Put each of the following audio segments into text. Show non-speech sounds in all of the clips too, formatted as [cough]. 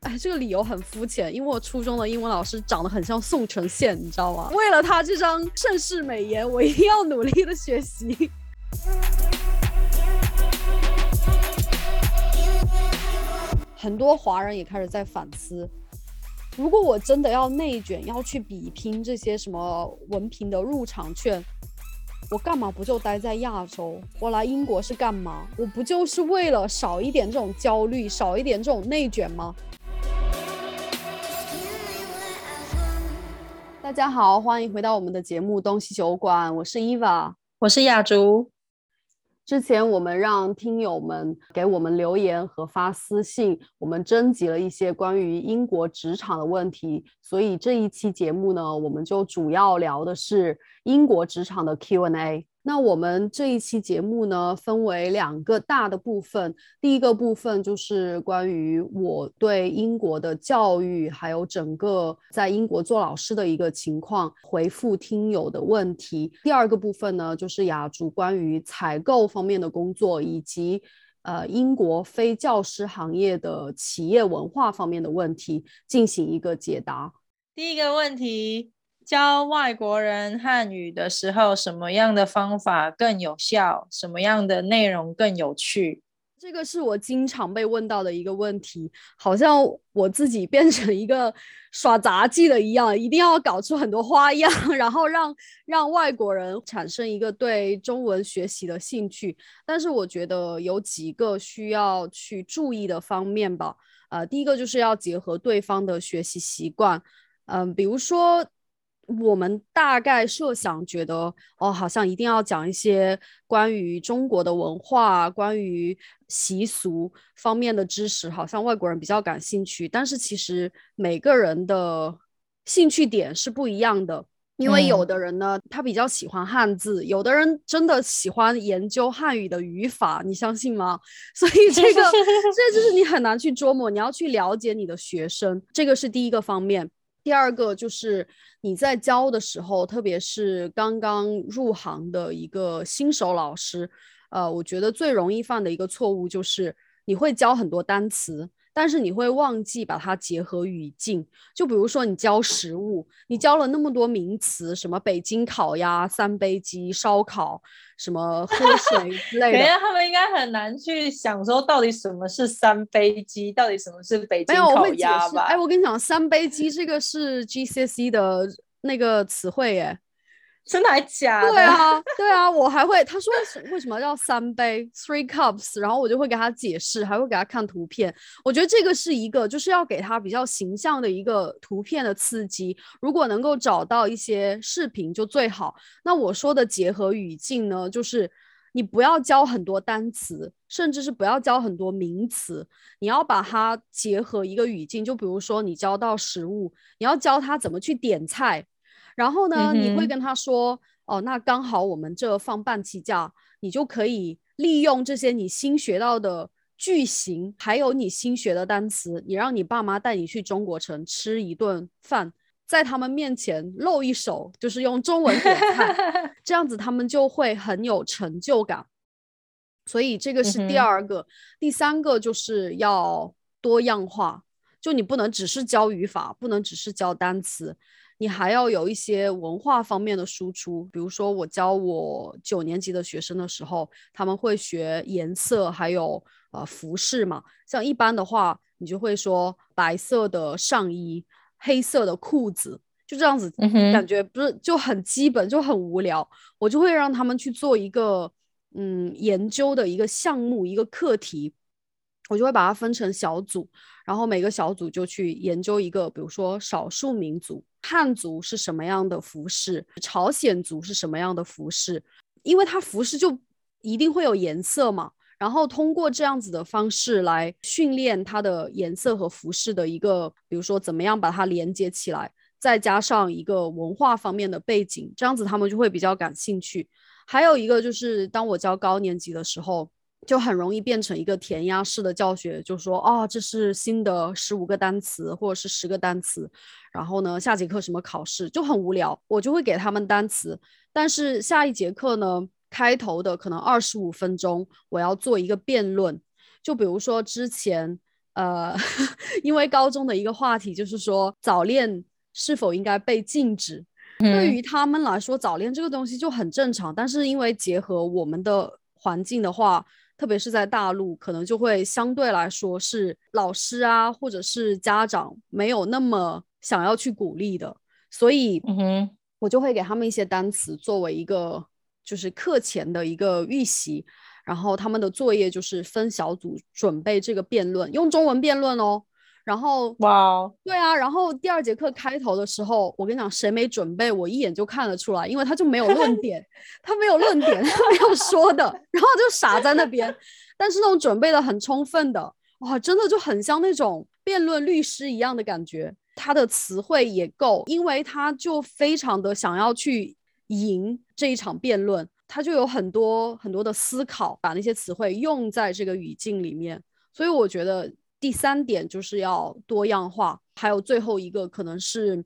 哎，这个理由很肤浅，因为我初中的英文老师长得很像宋承宪，你知道吗？为了他这张盛世美颜，我一定要努力的学习。很多华人也开始在反思，如果我真的要内卷，要去比拼这些什么文凭的入场券，我干嘛不就待在亚洲？我来英国是干嘛？我不就是为了少一点这种焦虑，少一点这种内卷吗？大家好，欢迎回到我们的节目《东西酒馆》，我是伊娃，我是亚竹。之前我们让听友们给我们留言和发私信，我们征集了一些关于英国职场的问题，所以这一期节目呢，我们就主要聊的是英国职场的 Q&A。那我们这一期节目呢，分为两个大的部分。第一个部分就是关于我对英国的教育，还有整个在英国做老师的一个情况，回复听友的问题。第二个部分呢，就是雅竹关于采购方面的工作，以及呃英国非教师行业的企业文化方面的问题，进行一个解答。第一个问题。教外国人汉语的时候，什么样的方法更有效？什么样的内容更有趣？这个是我经常被问到的一个问题，好像我自己变成一个耍杂技的一样，一定要搞出很多花样，[laughs] 然后让让外国人产生一个对中文学习的兴趣。但是我觉得有几个需要去注意的方面吧。呃，第一个就是要结合对方的学习习惯，嗯，比如说。我们大概设想觉得，哦，好像一定要讲一些关于中国的文化、关于习俗方面的知识，好像外国人比较感兴趣。但是其实每个人的兴趣点是不一样的，因为有的人呢，他比较喜欢汉字，有的人真的喜欢研究汉语的语法，你相信吗？[laughs] 所以这个，这就是你很难去琢磨，你要去了解你的学生，这个是第一个方面。第二个就是你在教的时候，特别是刚刚入行的一个新手老师，呃，我觉得最容易犯的一个错误就是你会教很多单词。但是你会忘记把它结合语境，就比如说你教食物，你教了那么多名词，什么北京烤鸭、三杯鸡、烧烤，什么喝水之类的，他们应该很难去想说到底什么是三杯鸡，到底什么是北京烤鸭吧？哎，我跟你讲，三杯鸡这个是 GCSE 的那个词汇耶。真的还假的？对啊，对啊，我还会他说为什么叫三杯 three cups，然后我就会给他解释，还会给他看图片。我觉得这个是一个就是要给他比较形象的一个图片的刺激。如果能够找到一些视频就最好。那我说的结合语境呢，就是你不要教很多单词，甚至是不要教很多名词，你要把它结合一个语境。就比如说你教到食物，你要教他怎么去点菜。然后呢，你会跟他说，哦，那刚好我们这放半期假，你就可以利用这些你新学到的句型，还有你新学的单词，你让你爸妈带你去中国城吃一顿饭，在他们面前露一手，就是用中文点菜，[laughs] 这样子他们就会很有成就感。所以这个是第二个，第三个就是要多样化，就你不能只是教语法，不能只是教单词。你还要有一些文化方面的输出，比如说我教我九年级的学生的时候，他们会学颜色，还有呃服饰嘛。像一般的话，你就会说白色的上衣，黑色的裤子，就这样子，感觉不是就很基本，就很无聊。我就会让他们去做一个嗯研究的一个项目，一个课题，我就会把它分成小组，然后每个小组就去研究一个，比如说少数民族。汉族是什么样的服饰？朝鲜族是什么样的服饰？因为它服饰就一定会有颜色嘛。然后通过这样子的方式来训练它的颜色和服饰的一个，比如说怎么样把它连接起来，再加上一个文化方面的背景，这样子他们就会比较感兴趣。还有一个就是，当我教高年级的时候。就很容易变成一个填鸭式的教学，就说哦，这是新的十五个单词或者是十个单词，然后呢，下节课什么考试就很无聊，我就会给他们单词，但是下一节课呢，开头的可能二十五分钟，我要做一个辩论，就比如说之前，呃，[laughs] 因为高中的一个话题就是说早恋是否应该被禁止。对于他们来说，早恋这个东西就很正常。但是因为结合我们的环境的话，特别是在大陆，可能就会相对来说是老师啊，或者是家长没有那么想要去鼓励的。所以，我就会给他们一些单词作为一个就是课前的一个预习，然后他们的作业就是分小组准备这个辩论，用中文辩论哦。然后哇，对啊，然后第二节课开头的时候，我跟你讲，谁没准备，我一眼就看得出来，因为他就没有论 [laughs] 点，他没有论点，他没有说的，然后就傻在那边。但是那种准备的很充分的，哇，真的就很像那种辩论律师一样的感觉。他的词汇也够，因为他就非常的想要去赢这一场辩论，他就有很多很多的思考，把那些词汇用在这个语境里面。所以我觉得。第三点就是要多样化，还有最后一个可能是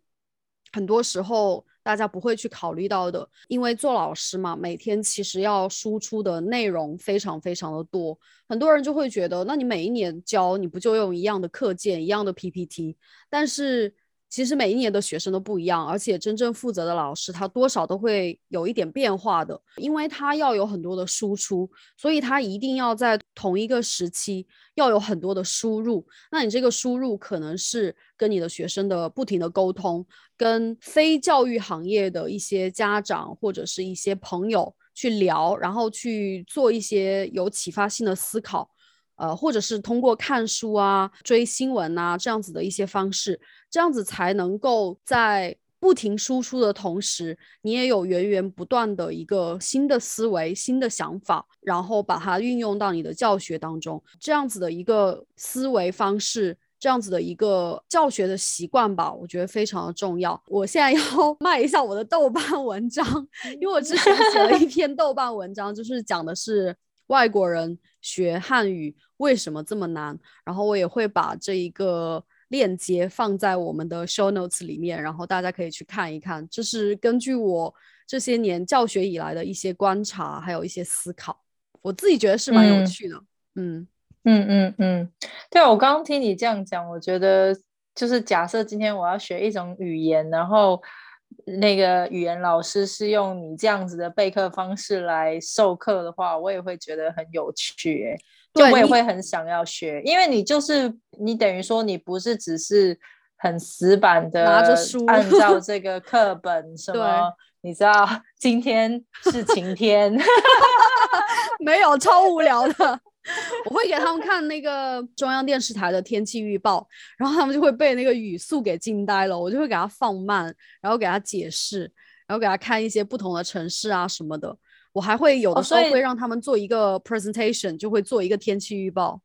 很多时候大家不会去考虑到的，因为做老师嘛，每天其实要输出的内容非常非常的多，很多人就会觉得，那你每一年教你不就用一样的课件、一样的 PPT，但是。其实每一年的学生都不一样，而且真正负责的老师他多少都会有一点变化的，因为他要有很多的输出，所以他一定要在同一个时期要有很多的输入。那你这个输入可能是跟你的学生的不停的沟通，跟非教育行业的一些家长或者是一些朋友去聊，然后去做一些有启发性的思考。呃，或者是通过看书啊、追新闻啊这样子的一些方式，这样子才能够在不停输出的同时，你也有源源不断的一个新的思维、新的想法，然后把它运用到你的教学当中。这样子的一个思维方式，这样子的一个教学的习惯吧，我觉得非常的重要。我现在 [laughs] 要卖一下我的豆瓣文章，因为我之前写了一篇豆瓣文章，就是讲的是。外国人学汉语为什么这么难？然后我也会把这一个链接放在我们的 show notes 里面，然后大家可以去看一看。这是根据我这些年教学以来的一些观察，还有一些思考，我自己觉得是蛮有趣的。嗯嗯嗯嗯，对我刚刚听你这样讲，我觉得就是假设今天我要学一种语言，然后。那个语言老师是用你这样子的备课方式来授课的话，我也会觉得很有趣，哎，就我也会很想要学，因为你就是你等于说你不是只是很死板的拿着书按照 [laughs] 这个课本什么，你知道今天是晴天，[laughs] 没有超无聊的。我会给他们看那个中央电视台的天气预报，然后他们就会被那个语速给惊呆了。我就会给他放慢，然后给他解释，然后给他看一些不同的城市啊什么的。我还会有的时候会让他们做一个 presentation，就会做一个天气预报。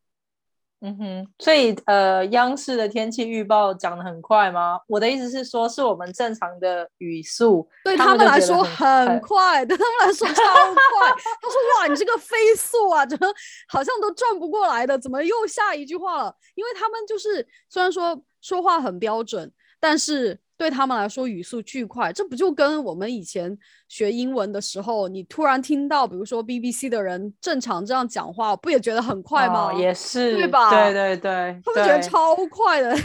嗯哼，所以呃，央视的天气预报讲的很快吗？我的意思是说，是我们正常的语速，对他们来说很快，对他们来说超快。他说：“哇，你这个飞速啊，怎么好像都转不过来的？怎么又下一句话了？因为他们就是虽然说说话很标准，但是。”对他们来说，语速巨快，这不就跟我们以前学英文的时候，你突然听到，比如说 BBC 的人正常这样讲话，不也觉得很快吗？也是，对吧？对对对，他们觉得超快的。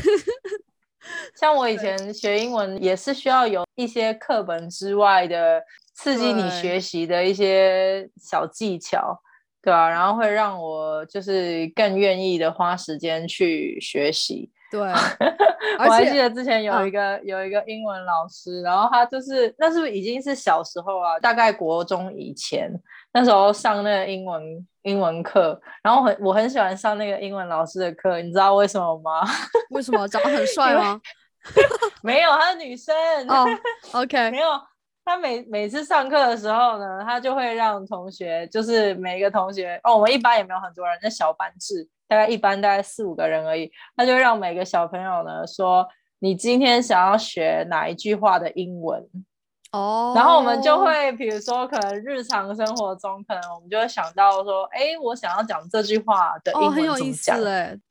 像我以 [laughs] 前学英文，也是需要有一些课本之外的刺激你学习的一些小技巧，对吧？然后会让我就是更愿意的花时间去学习。对，[laughs] 我还记得之前有一个有一个英文老师，然后他就是那是不是已经是小时候啊？大概国中以前，那时候上那个英文英文课，然后很我很喜欢上那个英文老师的课，你知道为什么吗？[laughs] 为什么长得很帅吗？[laughs] 没有，他是女生。哦，OK，没有。他每每次上课的时候呢，他就会让同学，就是每一个同学哦，我们一般也没有很多人，那小班制。大概一般大概四五个人而已，他就让每个小朋友呢说，你今天想要学哪一句话的英文。哦，然后我们就会比如说可能日常生活中，可能我们就会想到说，哎，我想要讲这句话的英文怎么讲？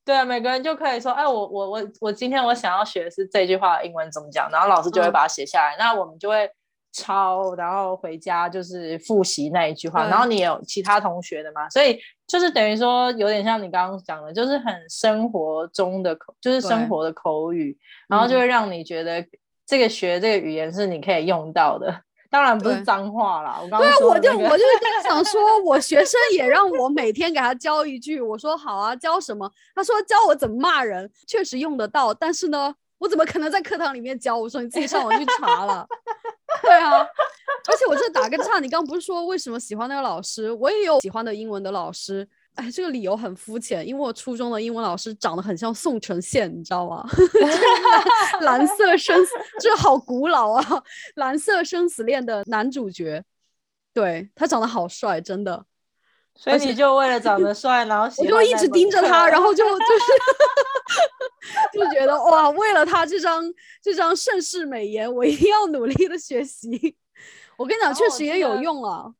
对啊，每个人就可以说，哎，我我我我今天我想要学的是这句话的英文怎么讲，然后老师就会把它写下来，那我们就会抄，然后回家就是复习那一句话。然后你有其他同学的嘛，所以就是等于说有点像你刚刚讲的，就是很生活中的口，就是生活的口语，然后就嗯会让你觉得这个学这个语言是你可以用到的。当然不是脏话啦，我刚对啊，我就我就是跟他讲说，我学生也让我每天给他教一句，我说好啊，教什么？他说教我怎么骂人，确实用得到，但是呢，我怎么可能在课堂里面教？我说你自己上网去查了。[laughs] 对啊，而且我这打个岔，你刚不是说为什么喜欢那个老师？我也有喜欢的英文的老师。哎，这个理由很肤浅，因为我初中的英文老师长得很像宋承宪，你知道吗？[laughs] 蓝色生死，这好古老啊！蓝色生死恋的男主角，对他长得好帅，真的，所以你就为了长得帅，然后喜我就一直盯着他，然后就 [laughs] 就是 [laughs] 就觉得哇，为了他这张这张盛世美颜，我一定要努力的学习。[laughs] 我跟你讲，确实也有用啊。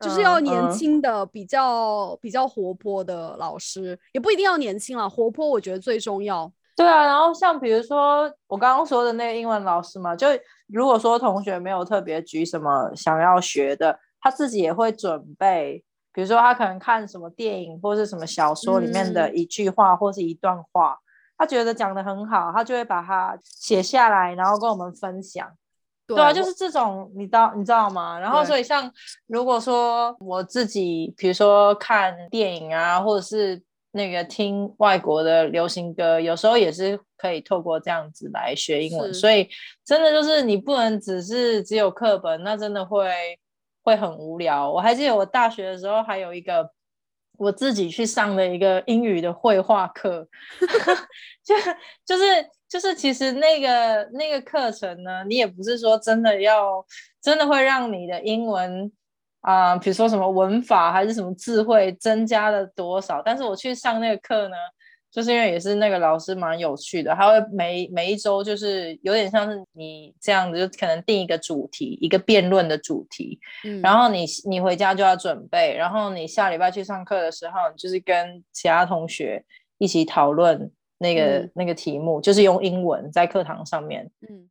就是要年轻的、比较比较活泼的老师，也不一定要年轻了，活泼我觉得最重要。对啊，然后像比如说我刚刚说的那个英文老师嘛，就如果说同学没有特别举什么想要学的，他自己也会准备，比如说他可能看什么电影或是什么小说里面的嗯一句话或是一段话，他觉得讲的很好，他就会把它写下来，然后跟我们分享。对对啊，就是这种，你知道你知道吗？然后所以像如果说我自己，比如说看电影啊，或者是那个听外国的流行歌，有时候也是可以透过这样子来学英文。所以真的就是你不能只是只有课本，那真的会会很无聊。我还记得我大学的时候还有一个。我自己去上的一个英语的绘画课，[laughs] 就就是就是，其实那个那个课程呢，你也不是说真的要真的会让你的英文啊、比如说什么文法还是什么智慧增加了多少。但是我去上那个课呢，就是因为也是那个老师蛮有趣的，他会每每一周就是有点像是你这样子，就可能定一个主题，一个辩论的主题，嗯，然后你你回家就要准备，然后你下礼拜去上课的时候，你就是跟其他同学一起讨论那个、嗯那个题目，就是用英文在课堂上面。嗯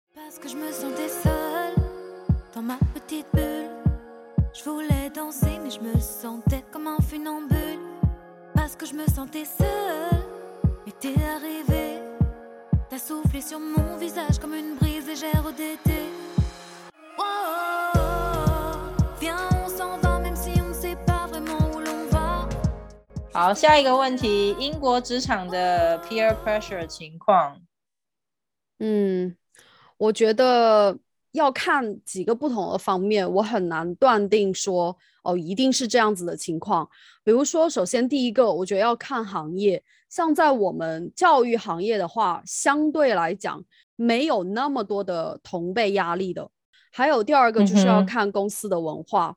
t'es arrivé. T'as soufflé sur mon visage comme une brise légère d'été. Oh, viens, on s'en va, même si on ne sait pas vraiment où l'on va. 好，下一个问题，英国职场的 peer pressure 情况。嗯，我觉得要看几个不同的方面，我很难断定说哦，一定是这样子的情况。比如说，首先第一个，我觉得要看行业，像在我们教育行业的话，相对来讲没有那么多的同辈压力的。还有第二个就是要看公司的文化，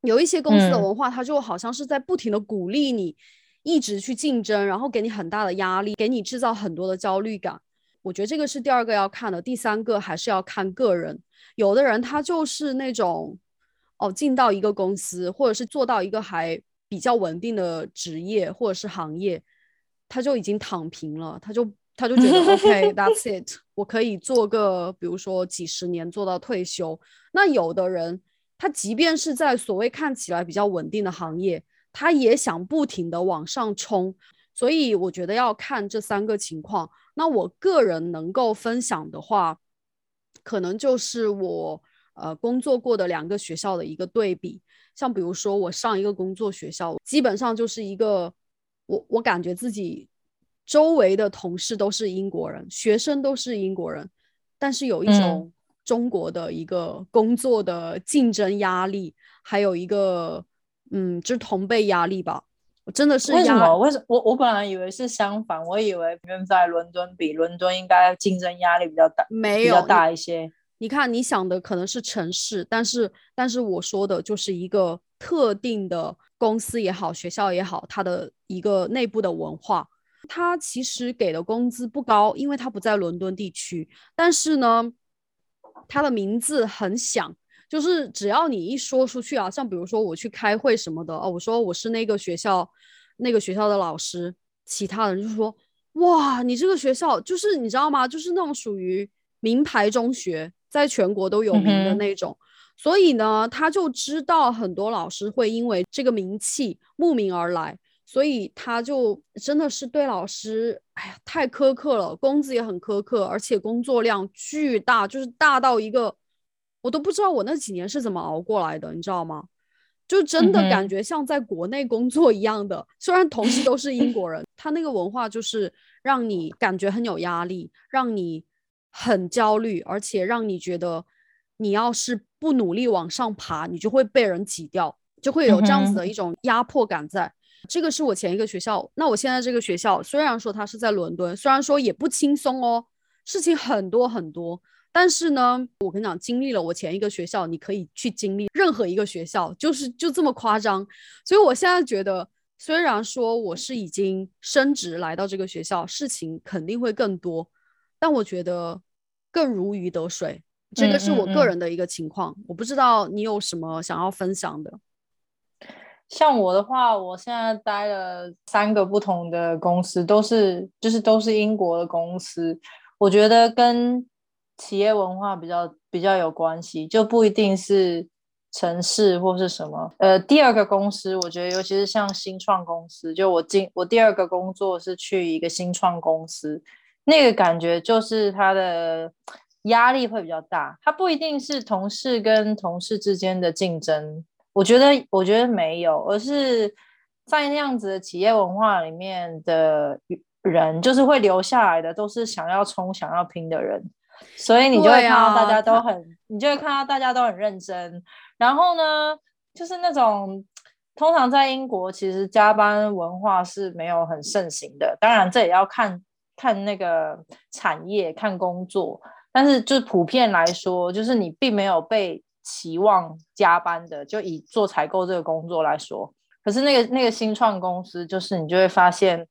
有一些公司的嗯文化，它就好像是在不停的鼓励你一直去竞争，然后给你很大的压力，给你制造很多的焦虑感。我觉得这个是第二个要看的，第三个还是要看个人。有的人他就是那种，哦，进到一个公司，或者是做到一个还比较稳定的职业或者是行业，他就已经躺平了，他就他就觉得 [laughs] OK，that's it，我可以做个比如说几十年做到退休。那有的人，他即便是在所谓看起来比较稳定的行业，他也想不停的往上冲。所以我觉得要看这三个情况。那我个人能够分享的话，可能就是我呃工作过的两个学校的一个对比。像比如说我上一个工作学校，基本上就是一个我我感觉自己周围的同事都是英国人，学生都是英国人，但是有一嗯种中国的一个工作的竞争压力，还有一个嗯，就是同辈压力吧。我真的是为什么？为什我我本来以为是相反，我以为跟在伦敦比，伦敦应该竞争压力比较大，比较没有大一些。你看，你想的可能是城市，但是但是我说的就是一个特定的公司也好，学校也好，它的一个内部的文化。它其实给的工资不高，因为它不在伦敦地区，但是呢，它的名字很响，就是只要你一说出去啊，像比如说我去开会什么的哦，我说我是那个学校那个学校的老师，其他人就说哇，你这个学校就是你知道吗？就是那种属于名牌中学，在全国都有名的那种。所以呢，他就知道很多老师会因为这个名气慕名而来，所以他就真的是对老师，哎呀，太苛刻了，工资也很苛刻，而且工作量巨大，就是大到一个我都不知道我那几年是怎么熬过来的，你知道吗？就真的感觉像在国内工作一样的，虽然同事都是英国人，他那个文化就是让你感觉很有压力，让你很焦虑，而且让你觉得你要是不努力往上爬，你就会被人挤掉，就会有这样子的一种压迫感在。这个是我前一个学校，那我现在这个学校虽然说它是在伦敦，虽然说也不轻松哦，事情很多很多，但是呢，我跟你讲，经历了我前一个学校，你可以去经历任何一个学校，就是就这么夸张。所以我现在觉得，虽然说我是已经升职来到这个学校，事情肯定会更多，但我觉得更如鱼得水。这个是我个人的一个情况，我不知道你有什么想要分享的。像我的话，我现在待了三个不同的公司，都是就是都是英国的公司。我觉得跟企业文化比较比较有关系，就不一定是城市或是什么。呃，第二个公司，我觉得尤其是像新创公司，就我进我第二个工作是去一个新创公司，那个感觉就是它的压力会比较大，它不一定是同事跟同事之间的竞争。我觉得，我觉得没有，而是在那样子的企业文化里面的人，就是会留下来的，都是想要冲、想要拼的人，所以你就会看到大啊家都他很，你就会看到大家都很认真。然后呢，就是那种通常在英国，其实加班文化是没有很盛行的。当然，这也要看看那个产业、看工作，但是就普遍来说，就是你并没有被期望加班的。就以做采购这个工作来说，可是那个那个新创公司，就是你就会发现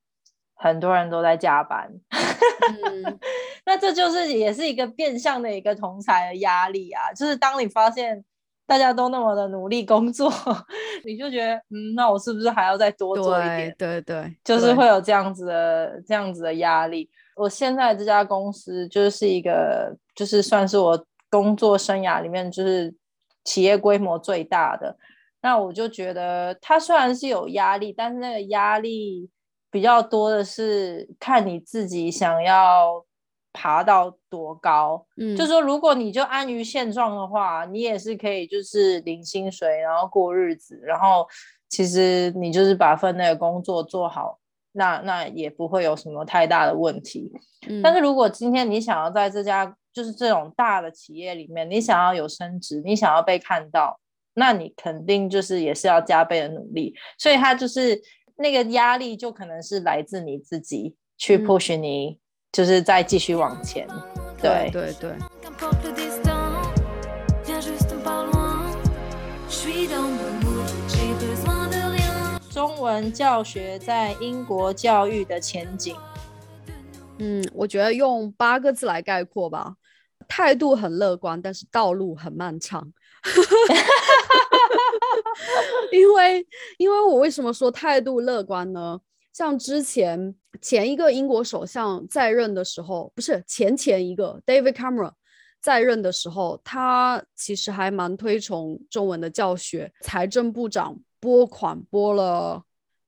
很多人都在加班。嗯，[laughs] 那这就是也是一个变相的一个同才的压力啊，就是当你发现大家都那么的努力工作，[laughs] 你就觉得，嗯，那我是不是还要再多做一对点？对对，就是对会有这样子的这样子的压力。我现在这家公司就是一个，就是算是我工作生涯里面就是企业规模最大的。那我就觉得它虽然是有压力，但是那个压力比较多的是看你自己想要爬到多高。嗯，就说如果你就安于现状的话，你也是可以就是领薪水，然后过日子，然后其实你就是把份内的工作做好，那那也不会有什么太大的问题。但嗯是如果今天你想要在这家就是这种大的企业里面，你想要有升职，你想要被看到，那你肯定就是也是要加倍的努力。所以他就是那个压力，就可能是来自你自己去嗯 push 你，就是再继续往前。对对对，文教学在英国教育的前景。嗯，我觉得用八个字来概括吧，态度很乐观，但是道路很漫长。[laughs] 因为，因为我为什么说态度乐观呢？像之前前一个英国首相在任的时候，不是前前一个 David Cameron 在任的时候，他其实还蛮推崇中文的教学。财政部长拨款拨了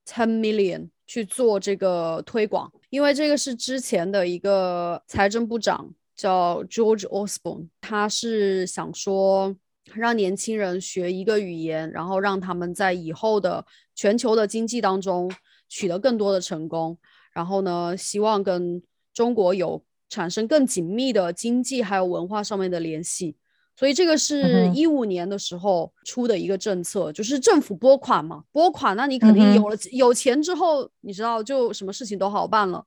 ten million 去做这个推广，因为这个是之前的一个财政部长叫 George Osborne，他是想说让年轻人学一个语言，然后让他们在以后的全球的经济当中取得更多的成功。然后呢，希望跟中国有产生更紧密的经济还有文化上面的联系。所以这个是一五年的时候出的一个政策，就是政府拨款嘛，拨款，那你肯定有了、有钱之后，你知道就什么事情都好办了。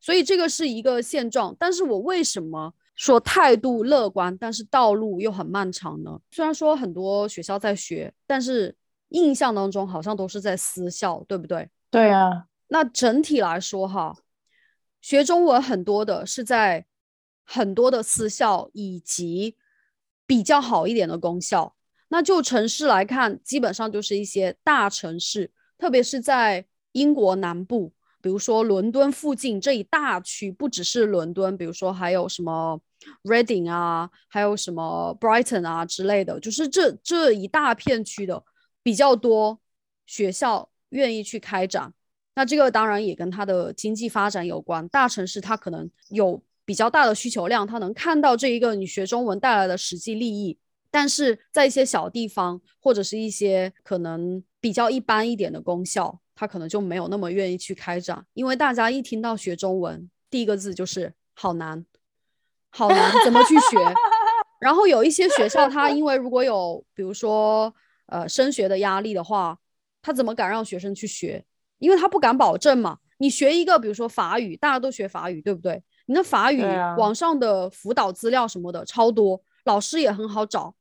所以这个是一个现状。但是我为什么说态度乐观，但是道路又很漫长呢？虽然说很多学校在学，但是印象当中好像都是在私校，对不对？对啊，那整体来说哈，学中文很多的是在很多的私校以及比较好一点的功效。那就城市来看，基本上就是一些大城市，特别是在英国南部，比如说伦敦附近这一大区，不只是伦敦，比如说还有什么 Reading 啊，还有什么 Brighton 啊之类的，就是这这一大片区的比较多学校愿意去开展。那这个当然也跟它的经济发展有关，大城市它可能有比较大的需求量，他能看到这一个你学中文带来的实际利益。但是在一些小地方或者是一些可能比较一般一点的公校，他可能就没有那么愿意去开展，因为大家一听到学中文，第一个字就是好难，好难，怎么去学？然后有一些学校，他因为如果有比如说呃升学的压力的话，他怎么敢让学生去学？因为他不敢保证嘛。你学一个比如说法语，大家都学法语，对不对？你的法语网上的辅导资料什么的超多，老师也很好找。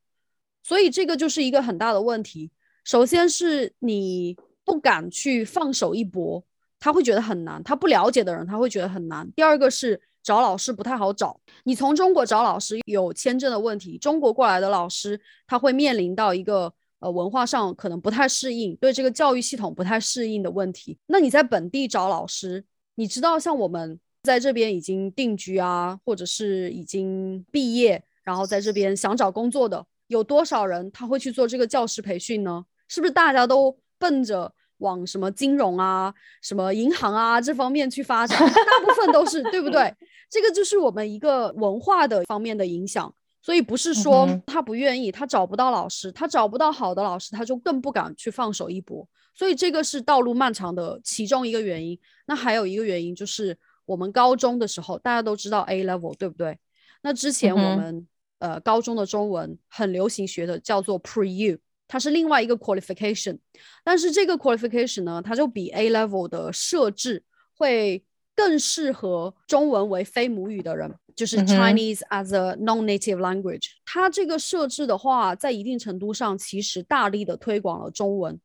所以这个就是一个很大的问题。首先是你不敢去放手一搏，他会觉得很难。他不了解的人，他会觉得很难。第二个是找老师不太好找。你从中国找老师有签证的问题，中国过来的老师他会面临到一个呃文化上可能不太适应，对这个教育系统不太适应的问题。那你在本地找老师，你知道像我们在这边已经定居啊，或者是已经毕业，然后在这边想找工作的。有多少人他会去做这个教师培训呢？是不是大家都奔着往什么金融啊、什么银行啊这方面去发展？大部分都是，对不对？[laughs] 这个就是我们一个文化的方面的影响。所以不是说他不愿意，他找不到老师，他找不到好的老师，他就更不敢去放手一搏。所以这个是道路漫长的其中一个原因。那还有一个原因就是我们高中的时候大家都知道 A level，对不对？那之前我们。呃，高中的中文很流行学的叫做 Pre-U，它是另外一个 qualification，但是这个 qualification 呢，它就比 A level 的设置会更适合中文为非母语的人，就是 Chinese as a non-native language。它这个设置的话，在一定程度上其实大力的推广了中文，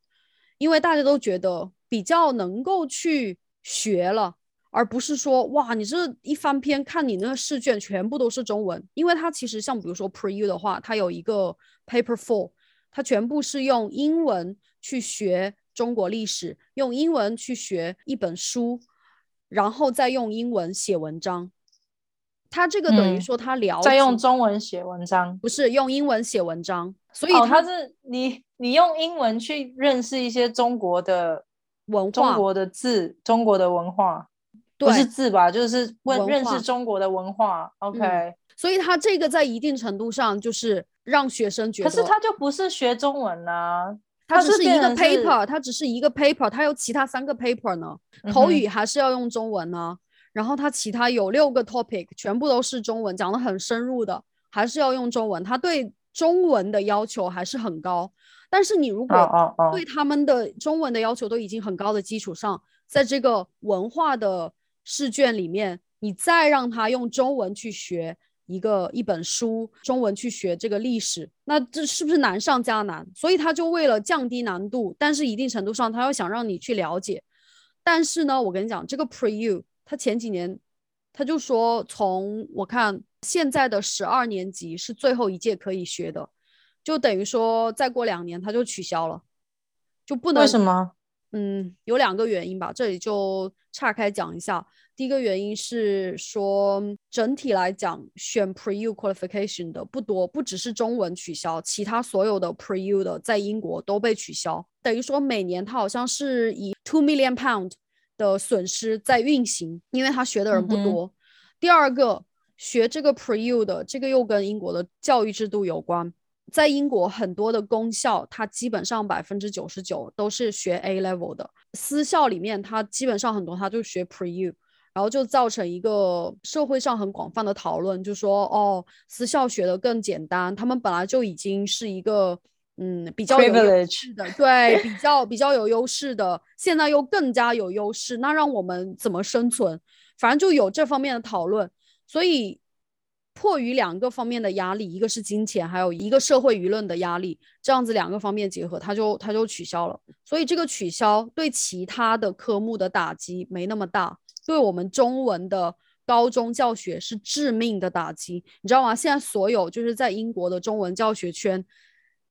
因为大家都觉得比较能够去学了。而不是说哇，你这一翻篇看你那个试卷全部都是中文，因为它其实像比如说 Pre-U 的话，它有一个 Paper Four，它全部是用英文去学中国历史，用英文去学一本书，然后再用英文写文章。他这个等于说它了再用中文写文章，不是用英文写文章，所以它是你你用英文去认识一些中国的文化、中国的字、中国的文化。不是字吧，就是问认识中国的文化。OK，所以他这个在一定程度上就是让学生觉得，可是他就不是学中文呢，他只是一个 paper，他只是一个 paper，他有其他三个 paper 呢，口语还是要用中文呢。然后他其他有六个 topic，全部都是中文，讲的很深入的，还是要用中文。他对中文的要求还是很高，但是你如果对他们的中文的要求都已经很高的基础上，在这个文化的试卷里面，你再让他用中文去学一个一本书，中文去学这个历史，那这是不是难上加难？所以他就为了降低难度，但是一定程度上他又想让你去了解。但是呢，我跟你讲，这个 Pre-U，他前几年他就说，从我看现在的十二年级是最后一届可以学的，就等于说再过两年他就取消了，就不能为什么？嗯，有两个原因吧，这里就岔开讲一下。第一个原因是说，整体来讲，选 Pre-U qualification 的不多，不只是中文取消，其他所有的 Pre-U 的在英国都被取消。等于说，每年它好像是以 two million pound 的损失在运行，因为他学的人不多。第二个，学这个 Pre-U 的，这个又跟英国的教育制度有关。在英国很多的公校，它基本上百分之九十九都是学 A level 的。私校里面，它基本上很多它就学 Pre-U，然后就造成一个社会上很广泛的讨论，就说哦，私校学的更简单，他们本来就已经是一个嗯比较有优势的，对，比较比较有优势的，现在又更加有优势，那让我们怎么生存？反正就有这方面的讨论，所以。迫于两个方面的压力，一个是金钱，还有一个社会舆论的压力，这样子两个方面结合，他就他就取消了。所以这个取消对其他的科目的打击没那么大，对我们中文的高中教学是致命的打击，你知道吗？现在所有就是在英国的中文教学圈，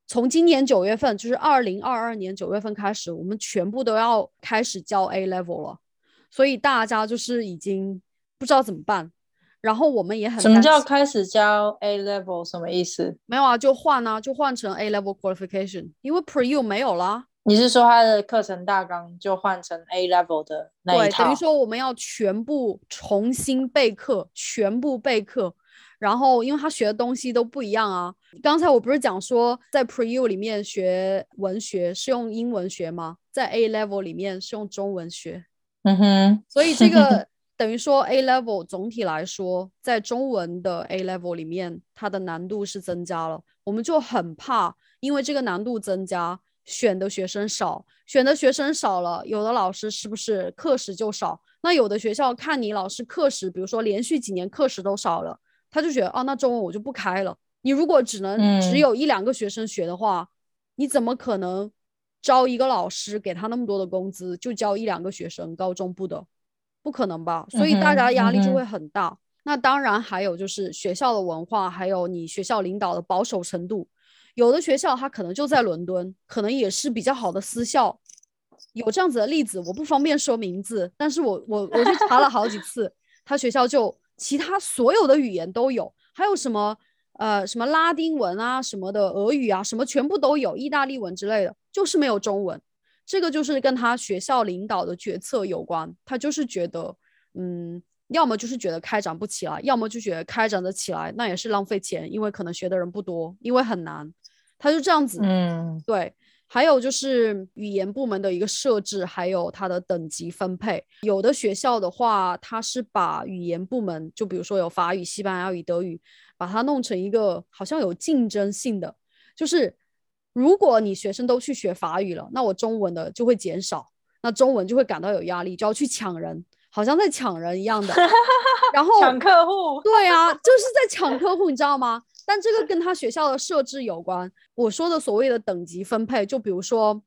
从今年九月份，就是二零二二年九月份开始，我们全部都要开始教 A level 了，所以大家就是已经不知道怎么办。然后我们也很什么叫开始教 A level？什么意思？没有啊？就换啊，就换成 A level qualification，因为 Pre U 没有啦。你是说他的课程大纲就换成 A level 的那对，一套等于？说我们要全部重新备课，全部备课。然后，因为他学的东西都不一样啊。刚才我不是讲说，在 Pre U 里面学文学是用英文学吗？在 A level 里面是用中文学。嗯哼，所以这个等于说 A level 总体来说，在中文的 A level 里面，它的难度是增加了。我们就很怕，因为这个难度增加，选的学生少，选的学生少了，有的老师是不是课时就少？那有的学校看你老师课时，比如说连续几年课时都少了，他就觉得哦，那中文我就不开了。你如果只能只嗯有一两个学生学的话，你怎么可能招一个老师给他那么多的工资，就教一两个学生高中部的？不可能吧？所以大家压力就会很大。那当然还有就是学校的文化，还有你学校领导的保守程度。有的学校它可能就在伦敦，可能也是比较好的私校，有这样子的例子，我不方便说名字，但是我我我去查了好几次，他学校就其他所有的语言都有，还有什么呃什么拉丁文啊什么的，俄语啊什么全部都有，意大利文之类的，就是没有中文。这个就是跟他学校领导的决策有关，他就是觉得，嗯，要么就是觉得开展不起来，要么就觉得开展的起来，那也是浪费钱，因为可能学的人不多，因为很难，他就这样子。嗯对，还有就是语言部门的一个设置，还有它的等级分配。有的学校的话，它是把语言部门，就比如说有法语、西班牙语、德语，把它弄成一个好像有竞争性的，就是如果你学生都去学法语了，那我中文的就会减少，那中文就会感到有压力，就要去抢人，好像在抢人一样的。[laughs] 然后抢客户。对啊，就是在抢客户，你知道吗？但这个跟他学校的设置有关。我说的所谓的等级分配，就比如说，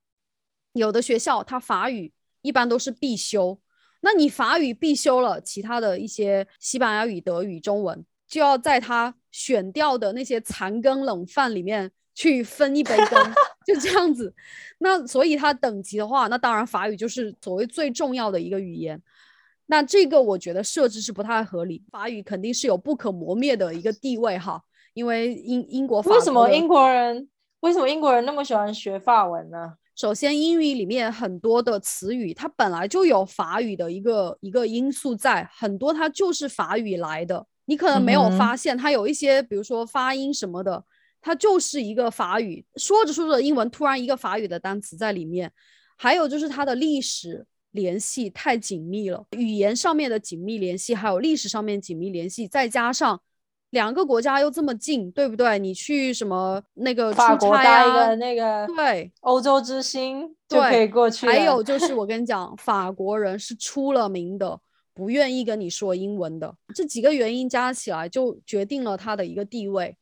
有的学校它法语一般都是必修，那你法语必修了，其他的一些西班牙语、德语、中文就要在他选调的那些残羹冷饭里面去分一杯羹，就这样子。那所以它等级的话，那当然法语就是所谓最重要的一个语言。那这个我觉得设置是不太合理，法语肯定是有不可磨灭的一个地位哈，因为英英国法为什么英国人为什么英国人那么喜欢学法文呢？首先，英语里面很多的词语，它本来就有法语的一个一个因素在，很多它就是法语来的。你可能没有发现，它有一些，比如说发音什么的，它就是一个法语，说着说着英文，突然一个法语的单词在里面。还有就是它的历史联系太紧密了，语言上面的紧密联系，还有历史上面紧密联系，再加上两个国家又这么近，对不对？你去什么那个法出差国搭一啊个那个对。欧洲之星就对可以过去。还有就是，我 [laughs] 跟你讲，法国人是出了名的不愿意跟你说英文的，这几个原因加起来就决定了他的一个地位。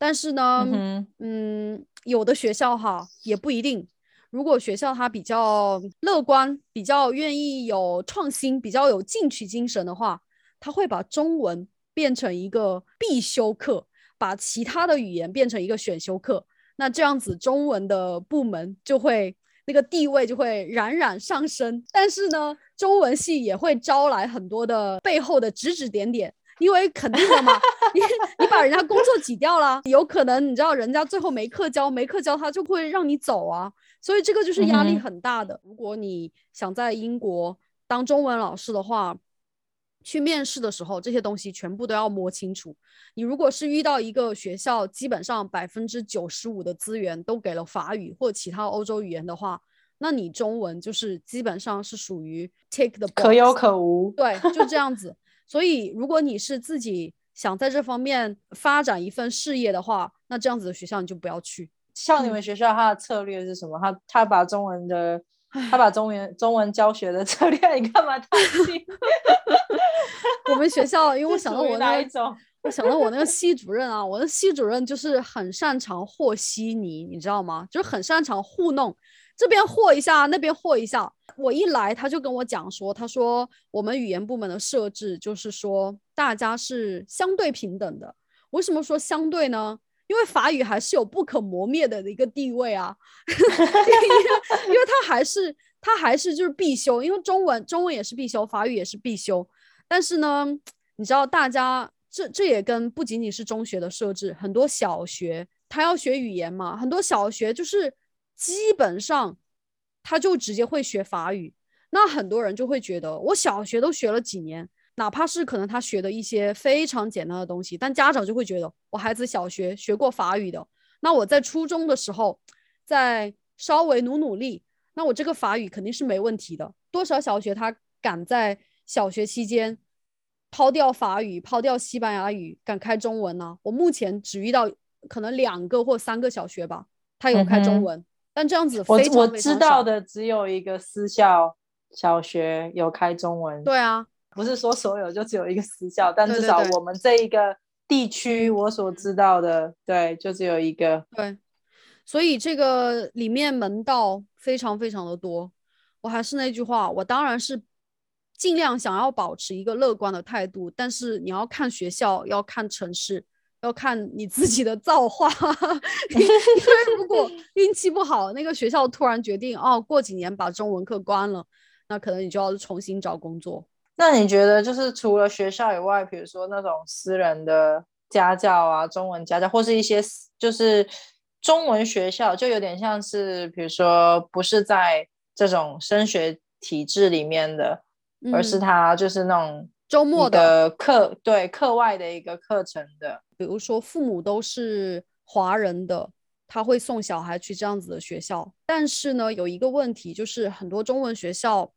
但是呢，嗯嗯，有的学校哈也不一定。如果学校它比较乐观，比较愿意有创新，比较有进取精神的话，他会把中文变成一个必修课，把其他的语言变成一个选修课。那这样子，中文的部门就会那个地位就会冉冉上升。但是呢，中文系也会招来很多的背后的指指点点。因为肯定的嘛，你 [laughs] 你把人家工作挤掉了，有可能你知道人家最后没课教，没课教他就会让你走啊，所以这个就是压力很大的。如果你想在英国当中文老师的话，去面试的时候这些东西全部都要摸清楚。你如果是遇到一个学校，基本上百分之九十五的资源都给了法语或其他欧洲语言的话，那你中文就是基本上是属于 take the 可有可无。对，就这样子。所以，如果你是自己想在这方面发展一份事业的话，那这样子的学校你就不要去。像你们学校，它的策略是什么？他他把中文的，他把中文中文教学的策略，你干嘛叹气？[laughs] 我们学校，因为我想到我那一种？我想到我那个系主任啊，我的系主任就是很擅长和稀泥，你知道吗？就是很擅长糊弄，这边和一下，那边和一下。我一来，他就跟我讲说，他说我们语言部门的设置就是说大家是相对平等的。为什么说相对呢？因为法语还是有不可磨灭的一个地位啊，[laughs] 因为因为它还是它还是就是必修，因为中文中文也是必修，法语也是必修。但是呢，你知道，大家这这也跟不仅仅是中学的设置，很多小学他要学语言嘛，很多小学就是基本上他就直接会学法语。那很多人就会觉得，我小学都学了几年，哪怕是可能他学的一些非常简单的东西，但家长就会觉得，我孩子小学学过法语的，那我在初中的时候再稍微努努力，那我这个法语肯定是没问题的。多少小学他敢在小学期间抛掉法语、抛掉西班牙语，敢开中文呢？我目前只遇到可能两个或三个小学吧，他有开中文，但这样子我我知道。的只有一个私校小学有开中文，对啊，不是说所有就只有一个私校，但至少我们这一个地区我所知道的，对，就只有一个。对，所以这个里面门道非常非常的多。我还是那句话，我当然是尽量想要保持一个乐观的态度，但是你要看学校，要看城市，要看你自己的造化。[laughs] 因为如果 [laughs] 运气不好，那个学校突然决定哦，过几年把中文课关了，那可能你就要重新找工作。那你觉得，就是除了学校以外，比如说那种私人的家教啊，中文家教，或是一些就是中文学校，就有点像是，比如说不是在这种升学体制里面的，而是嗯它就是那种一周末的课，对课外的一个课程的。比如说父母都是华人的，他会送小孩去这样子的学校。但是呢，有一个问题就是很多中文学校，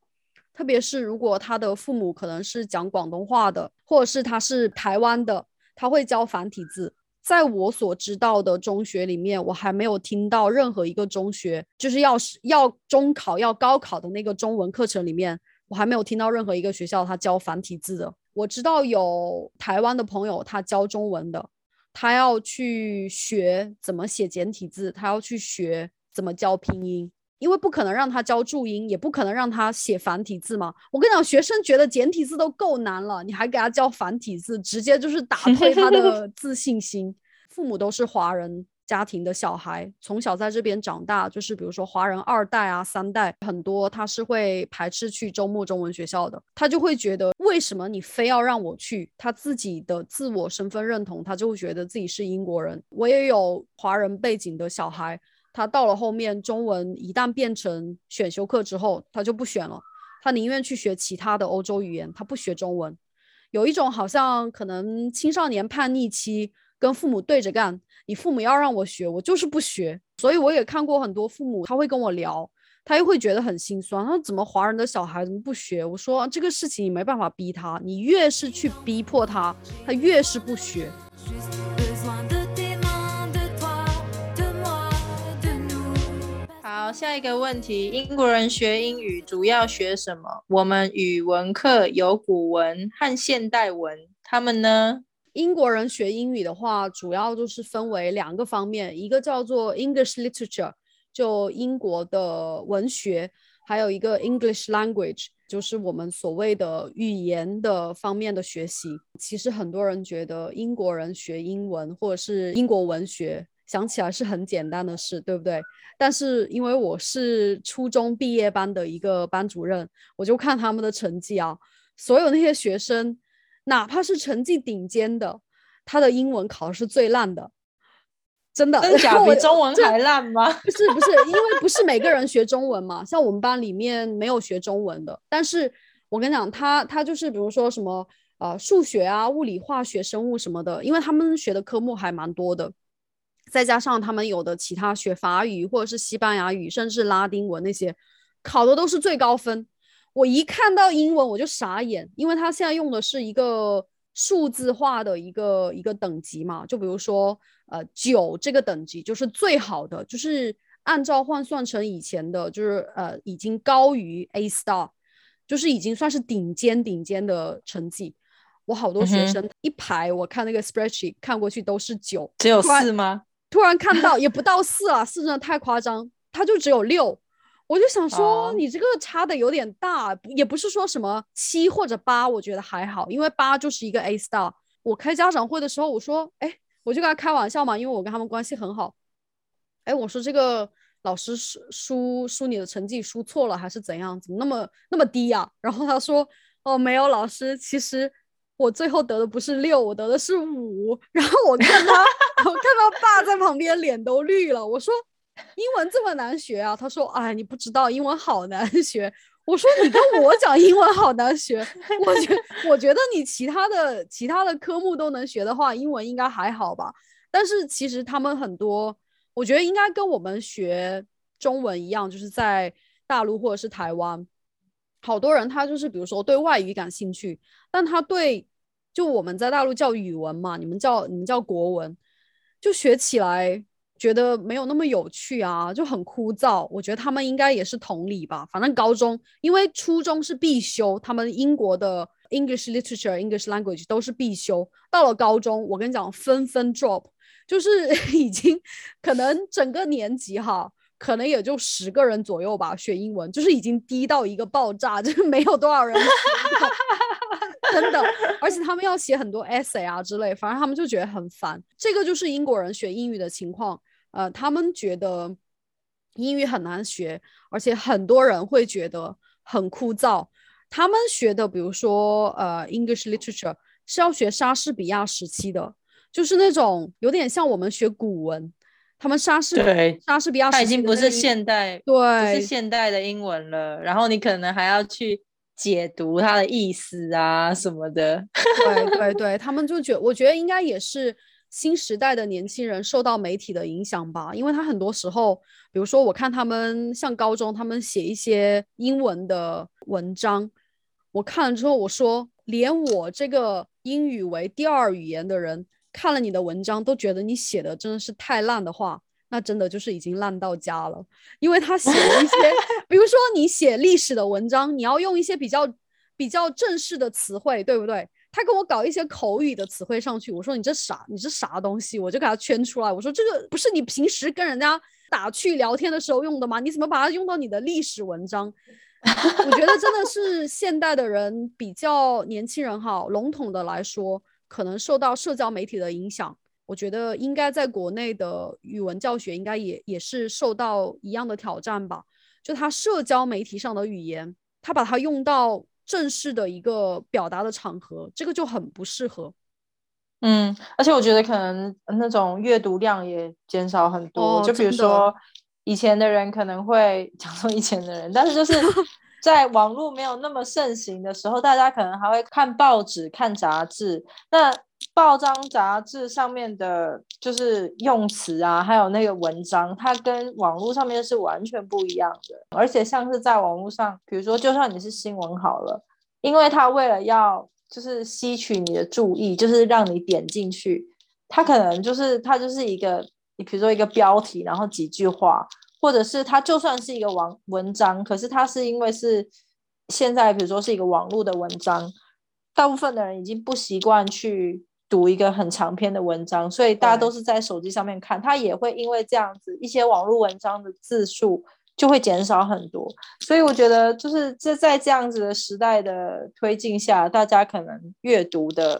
特别是如果他的父母可能是讲广东话的，或者是他是台湾的，他会教繁体字。在我所知道的中学里面，我还没有听到任何一个中学就是要是要中考要高考的那个中文课程里面，我还没有听到任何一个学校他教繁体字的。我知道有台湾的朋友他教中文的，他要去学怎么写简体字，他要去学怎么教拼音，因为不可能让他教注音，也不可能让他写繁体字嘛。我跟你讲，学生觉得简体字都够难了，你还给他教繁体字，直接就是打退他的 [laughs] 自信心。父母都是华人家庭的小孩，从小在这边长大，就是比如说华人二代啊、三代，很多他是会排斥去周末中文学校的，他就会觉得为什么你非要让我去？他自己的自我身份认同，他就会觉得自己是英国人。我也有华人背景的小孩，他到了后面中文一旦变成选修课之后，他就不选了，他宁愿去学其他的欧洲语言，他不学中文。有一种好像可能青少年叛逆期，跟父母对着干，你父母要让我学，我就是不学。所以我也看过很多父母，他会跟我聊，他又会觉得很心酸。他说：“怎么华人的小孩怎么不学？”我说：“这个事情你没办法逼他，你越是去逼迫他，他越是不学。好，下一个问题，英国人学英语主要学什么？我们语文课有古文和现代文，他们呢？英国人学英语的话，主要就是分为两个方面，一个叫做 English literature，就英国的文学，还有一个 English language，就是我们所谓的语言的方面的学习。其实很多人觉得英国人学英文或者是英国文学，想起来是很简单的事，对不对？但是因为我是初中毕业班的一个班主任，我就看他们的成绩啊，所有那些学生。哪怕是成绩顶尖的，他的英文考的是最烂的，真的。[laughs] 真假比中文 [laughs] 还烂吗？不是不是，因为不是每个人学中文嘛，像我们班里面没有学中文的，但是我跟你讲，他他就是比如说什么呃数学啊、物理、化学、生物什么的，因为他们学的科目还蛮多的，再加上他们有的其他学法语或者是西班牙语，甚至拉丁文那些，考的都是最高分。我一看到英文我就傻眼，因为他现在用的是一个数字化的一个一个等级嘛，就比如说呃九这个等级就是最好的，就是按照换算成以前的，就是呃已经高于 A star，就是已经算是顶尖顶尖的成绩。我好多学生、一排，我看那个 spreadsheet 看过去都是九，只有四吗？突然看到也不到四啊，四真的太夸张，他就只有六。我就想说，哦你这个差的有点大，不也不是说什么七或者八，我觉得还好，因为八就是一个 A star。我开家长会的时候，我说，哎，我就跟他开玩笑嘛，因为我跟他们关系很好。哎，我说这个老师输输输你的成绩输错了还是怎样？怎么那么那么低呀、[laughs] 然后他说，哦，没有，老师，其实我最后得的不是六，我得的是五。[laughs] 然后我看他，我看他爸在旁边脸都绿了。我说英文这么难学啊？他说哎，你不知道英文好难学。[laughs] 我说你跟我讲英文好难学，我觉 [laughs] 我觉得你其他的其他的科目都能学的话，英文应该还好吧？但是其实他们很多，我觉得应该跟我们学中文一样，就是在大陆或者是台湾，好多人他就是比如说对外语感兴趣，但他对就我们在大陆叫语文嘛，你们叫你们叫国文，就学起来。觉得没有那么有趣啊，就很枯燥。我觉得他们应该也是同理吧。反正高中，因为初中是必修，他们英国的 English literature、English language 都是必修。到了高中，我跟你讲，纷纷 drop，就是 [laughs] 已经可能整个年级哈，可能也就十个人左右吧学英文，就是已经低到一个爆炸，就是没有多少人。真的，而且他们要写很多 essay 啊之类，反正他们就觉得很烦。这个就是英国人学英语的情况。呃，他们觉得英语很难学，而且很多人会觉得很枯燥。他们学的，比如说呃，English literature 是要学莎士比亚时期的，就是那种有点像我们学古文。他们莎士对莎士比亚，他已经不是现代，对，不是现代的英文了。然后你可能还要去解读它的意思啊什么的。[laughs] 对对对，他们就觉，我觉得应该也是。新时代的年轻人受到媒体的影响吧，因为他很多时候，比如说我看他们像高中，他们写一些英文的文章，我看了之后，我说连我这个英语为第二语言的人看了你的文章，都觉得你写的真的是太烂的话，那真的就是已经烂到家了。因为他写了一些，[laughs] 比如说你写历史的文章，你要用一些比较比较正式的词汇，对不对？他跟我搞一些口语的词汇上去，我说你这啥？你这啥东西？我就给他圈出来。我说这个不是你平时跟人家打趣聊天的时候用的吗？你怎么把它用到你的历史文章？我觉得真的是现代的人比较年轻人哈，笼统的来说，可能受到社交媒体的影响。我觉得应该在国内的语文教学应该也也是受到一样的挑战吧。就他社交媒体上的语言，他把它用到。正式的一个表达的场合，这个就很不适合。嗯，而且我觉得可能那种阅读量也减少很多。就比如说，以前的人可能会 [laughs] 讲说以前的人，但是就是在网络没有那么盛行的时候，大家可能还会看报纸、看杂志。那报章杂志上面的，就是用词啊，还有那个文章，它跟网络上面是完全不一样的。而且像是在网络上，比如说，就算你是新闻好了，因为它为了要就是吸取你的注意，就是让你点进去，它可能就是它就是一个，你比如说一个标题，然后几句话，或者是它就算是一个网文章，可是它是因为是现在比如说是一个网络的文章，大部分的人已经不习惯去。读一个很长篇的文章，所以大家都是在手机上面看，它也会因为这样子，一些网络文章的字数就会减少很多。所以我觉得，就是这在这样子的时代的推进下，大家可能阅读的。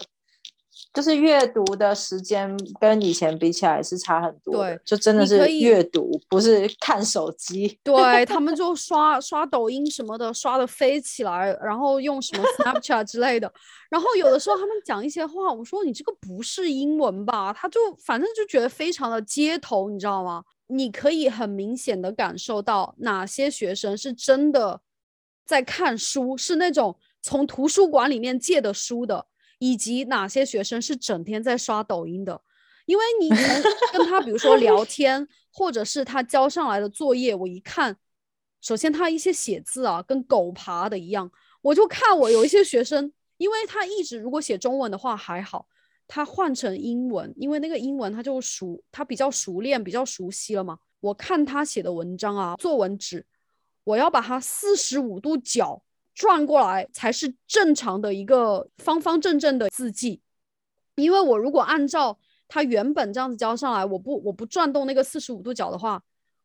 就是阅读的时间跟以前比起来是差很多，对，就真的是阅读，不是看手机。对他们 [laughs] 就刷刷抖音什么的，刷的飞起来，然后用什么 Snapchat 之类的。然后有的时候他们讲一些话，我说你这个不是英文吧？他就反正就觉得非常的街头，你知道吗？你可以很明显的感受到哪些学生是真的在看书，是那种从图书馆里面借的书的。以及哪些学生是整天在刷抖音的？因为你跟他，比如说聊 [laughs] 天，或者是他交上来的作业，我一看，首先他一些写字啊，跟狗爬的一样。我就看我有一些学生，因为他一直如果写中文的话还好，他换成英文，因为那个英文他就熟，他比较熟练，比较熟悉了嘛。我看他写的文章啊，作文纸，我要把它四十五度角。转过来才是正常的一个方方正正的字迹，因为我如果按照他原本这样子交上来，我不我不转动那个四十五度角的话，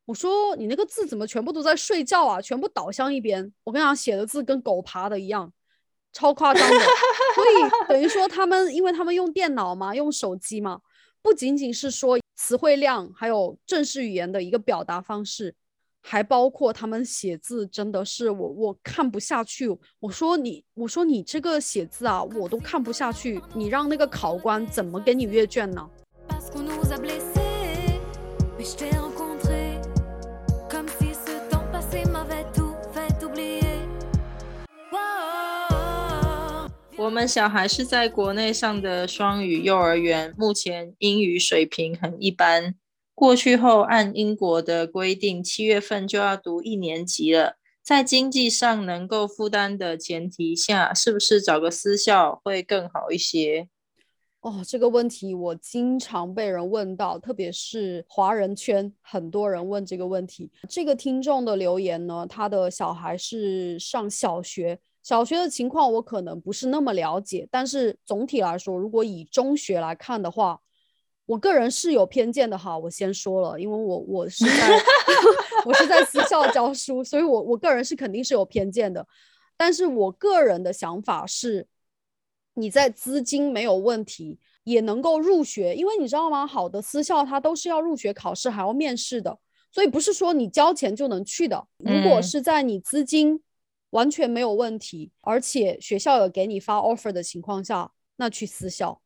我说你那个字怎么全部都在睡觉啊？全部倒向一边，我跟你讲，写的字跟狗爬的一样，超夸张的。所以 [laughs] 等于说他们，因为他们用电脑嘛，用手机嘛，不仅仅是说词汇量，还有正式语言的一个表达方式。还包括他们写字，真的是我我看不下去。我说你，我说你这个写字啊，我都看不下去。你让那个考官怎么给你阅卷呢？我们小孩是在国内上的双语幼儿园，目前英语水平很一般。过去后，按英国的规定，七月份就要读一年级了。在经济上能够负担的前提下，是不是找个私校会更好一些？哦，这个问题我经常被人问到，特别是华人圈，很多人问这个问题。这个听众的留言呢，他的小孩是上小学，小学的情况我可能不是那么了解，但是总体来说，如果以中学来看的话。我个人是有偏见的哈，我先说了，因为我我是在 [laughs] 我是在私校教书，所以我我个人是肯定是有偏见的。但是我个人的想法是，你在资金没有问题，也能够入学，因为你知道吗？好的私校它都是要入学考试还要面试的，所以不是说你交钱就能去的。如果是在你资金完全没有问题，而且学校有给你发 offer 的情况下，那去私校。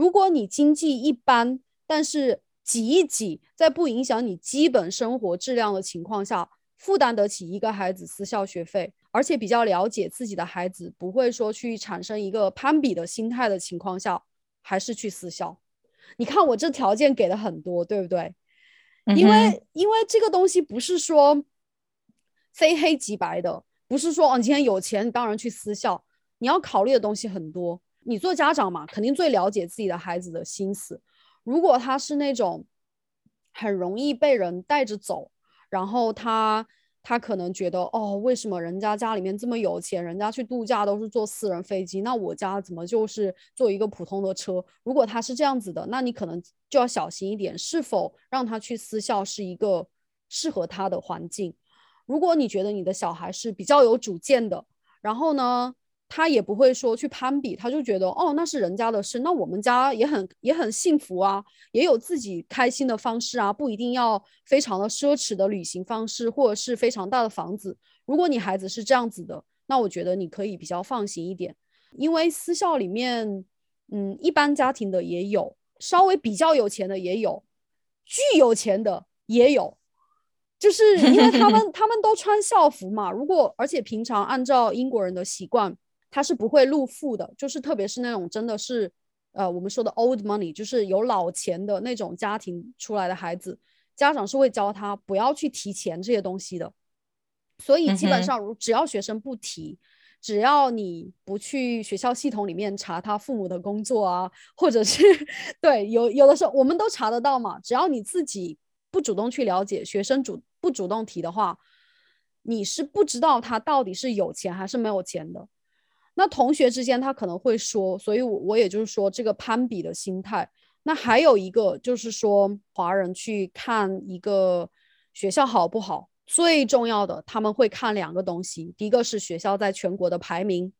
如果你经济一般，但是挤一挤，在不影响你基本生活质量的情况下，负担得起一个孩子私校学费，而且比较了解自己的孩子，不会说去产生一个攀比的心态的情况下，还是去私校。你看我这条件给的很多，对不对？因为因为这个东西不是说非黑即白的，不是说哦，你今天有钱，当然去私校，你要考虑的东西很多。你做家长嘛，肯定最了解自己的孩子的心思。如果他是那种很容易被人带着走，然后他他可能觉得哦，为什么人家家里面这么有钱，人家去度假都是坐私人飞机，那我家怎么就是坐一个普通的车？如果他是这样子的，那你可能就要小心一点，是否让他去私校是一个适合他的环境？如果你觉得你的小孩是比较有主见的，然后呢？他也不会说去攀比，他就觉得哦，那是人家的事，那我们家也很也很幸福啊，也有自己开心的方式啊，不一定要非常的奢侈的旅行方式，或者是非常大的房子。如果你孩子是这样子的，那我觉得你可以比较放心一点，因为私校里面，嗯，一般家庭的也有，稍微比较有钱的也有，巨有钱的也有，就是因为他们 [laughs] 他们都穿校服嘛，如果而且平常按照英国人的习惯。他是不会入富的，就是特别是那种真的是，呃，我们说的 old money，就是有老钱的那种家庭出来的孩子，家长是会教他不要去提钱这些东西的。所以基本上，如只要学生不提，只要你不去学校系统里面查他父母的工作啊，或者是 [laughs] 对有有的时候我们都查得到嘛，只要你自己不主动去了解，学生主不主动提的话，你是不知道他到底是有钱还是没有钱的。那同学之间他可能会说，所以，我我也就是说这个攀比的心态。那还有一个就是说，华人去看一个学校好不好，最重要的他们会看两个东西，第一个是学校在全国的排名，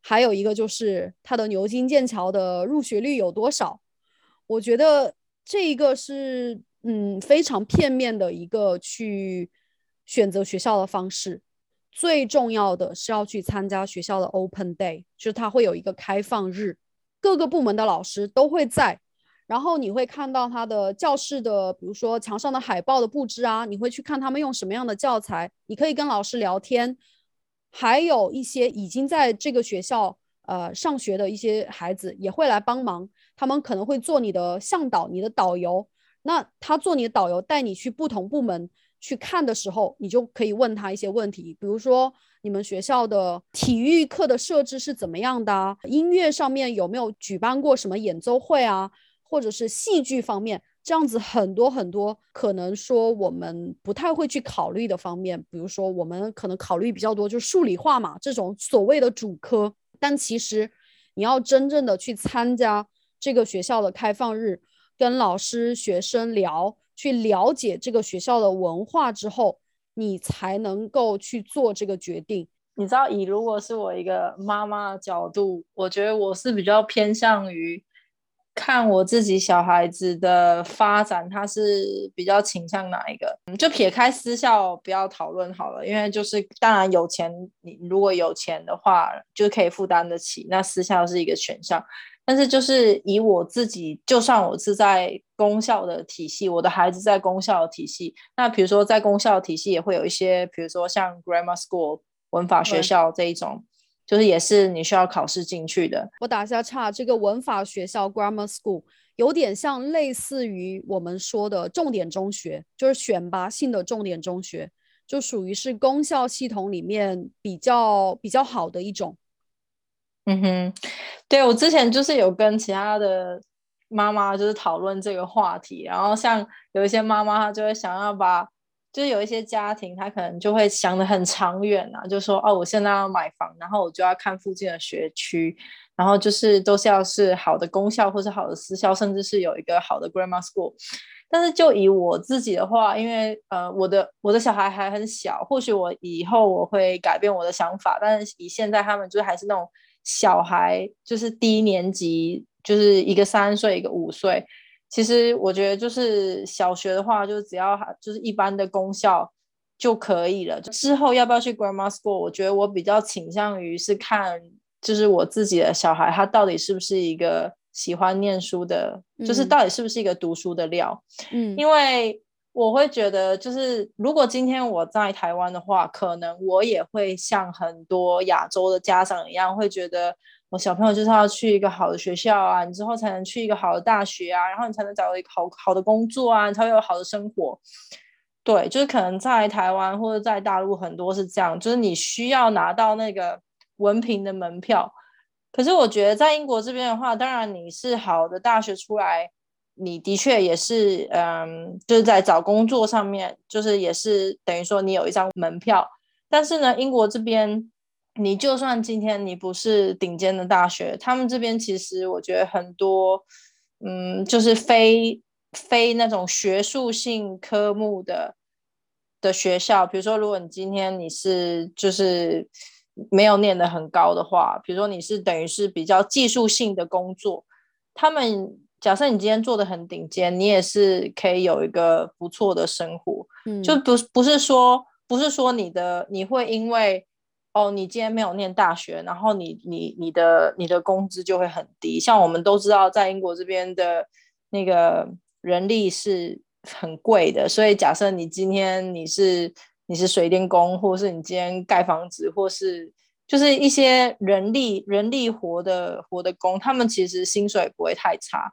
还有一个就是它的牛津、剑桥的入学率有多少。我觉得这一个是嗯非常片面的一个去选择学校的方式。最重要的是要去参加学校的 Open Day，就是它会有一个开放日，各个部门的老师都会在，然后你会看到他的教室的，比如说墙上的海报的布置啊，你会去看他们用什么样的教材，你可以跟老师聊天，还有一些已经在这个学校呃上学的一些孩子也会来帮忙，他们可能会做你的向导、你的导游，那他做你的导游，带你去不同部门。去看的时候，你就可以问他一些问题，比如说你们学校的体育课的设置是怎么样的？音乐上面有没有举办过什么演奏会啊？或者是戏剧方面，这样子很多很多可能说我们不太会去考虑的方面，比如说我们可能考虑比较多就是数理化嘛，这种所谓的主科。但其实你要真正的去参加这个学校的开放日，跟老师、学生聊。去了解这个学校的文化之后，你才能够去做这个决定。你知道，以如果是我一个妈妈的角度，我觉得我是比较偏向于看我自己小孩子的发展，他是比较倾向哪一个？就撇开私校不要讨论好了，因为就是当然有钱，你如果有钱的话，就可以负担得起，那私校是一个选项。但是就是以我自己，就算我是在公校的体系，我的孩子在公校的体系，那比如说在公校体系也会有一些，比如说像 grammar school 文法学校这一种。就是也是你需要考试进去的。我打下岔，这个文法学校 grammar school 有点像类似于我们说的重点中学，就是选拔性的重点中学，就属于是公校系统里面比较比较好的一种。嗯哼，对我之前就是有跟其他的妈妈就是讨论这个话题，然后像有一些妈妈她就会想要把。就是有一些家庭，他可能就会想得很长远啊，就说哦，我现在要买房，然后我就要看附近的学区，然后就是都是要是好的公校或是好的私校，甚至是有一个好的 grammar school。但是就以我自己的话，因为呃，我的我的小孩还很小，或许我以后我会改变我的想法，但是以现在他们就是还是那种小孩，就是低年级，就是一个三岁，一个五岁。其实我觉得就是小学的话，就是只要就是一般的功效就可以了。之后要不要去 grammar school？我觉得我比较倾向于是看，就是我自己的小孩他到底是不是一个喜欢念书的，就是到底是不是一个读书的料。嗯，因为我会觉得，就是如果今天我在台湾的话，可能我也会像很多亚洲的家长一样，会觉得。我小朋友就是要去一个好的学校啊，你之后才能去一个好的大学啊，然后你才能找到一个好好的工作啊，你才会有好的生活。对，就是可能在台湾或者在大陆很多是这样，就是你需要拿到那个文凭的门票。可是我觉得在英国这边的话，当然你是好的大学出来，你的确也是，嗯，就是在找工作上面，就是也是等于说你有一张门票。但是呢，英国这边。你就算今天你不是顶尖的大学，他们这边其实我觉得很多，嗯，就是非非那种学术性科目的的学校，比如说，如果你今天你是就是没有念得很高的话，比如说你是等于是比较技术性的工作，他们假设你今天做的很顶尖，你也是可以有一个不错的生活，嗯，就不不是说不是说你的你会因为。哦，你今天没有念大学，然后你你你的你的工资就会很低。像我们都知道，在英国这边的那个人力是很贵的，所以假设你今天你是你是水电工，或是你今天盖房子，或是就是一些人力人力活的活的工，他们其实薪水不会太差。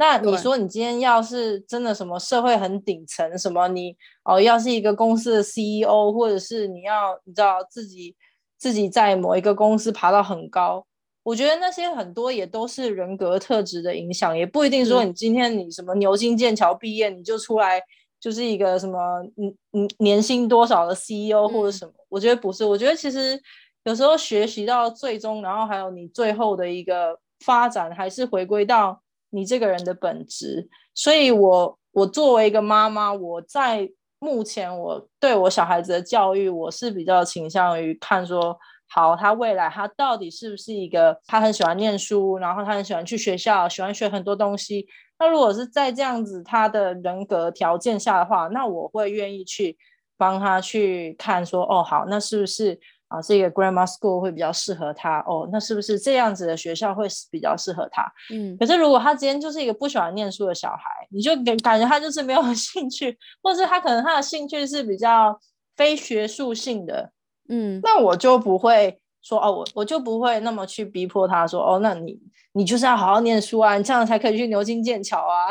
那你说你今天要是真的什么社会很顶层，什么你哦，要是一个公司的 CEO，或者是你要你知道自己自己在某一个公司爬到很高，我觉得那些很多也都是人格特质的影响，也不一定说你今天你什么牛津剑桥毕业你就出来就是一个什么嗯嗯年薪多少的 CEO 或者什么，我觉得不是，我觉得其实有时候学习到最终，然后还有你最后的一个发展，还是回归到。你这个人的本质，所以我我作为一个妈妈，我在目前我对我小孩子的教育，我是比较倾向于看说，好，他未来他到底是不是一个他很喜欢念书，然后他很喜欢去学校，喜欢学很多东西。那如果是在这样子他的人格条件下的话，那我会愿意去帮他去看说，哦，好，那是不是？啊，这个 grammar school 会比较适合他哦。那是不是这样子的学校会比较适合他？嗯。可是如果他今天就是一个不喜欢念书的小孩，你就感感觉他就是没有 [laughs] 兴趣，或者他可能他的兴趣是比较非学术性的，嗯。那我就不会说哦，我我就不会那么去逼迫他说哦，那你你就是要好好念书啊，你这样才可以去牛津剑桥啊。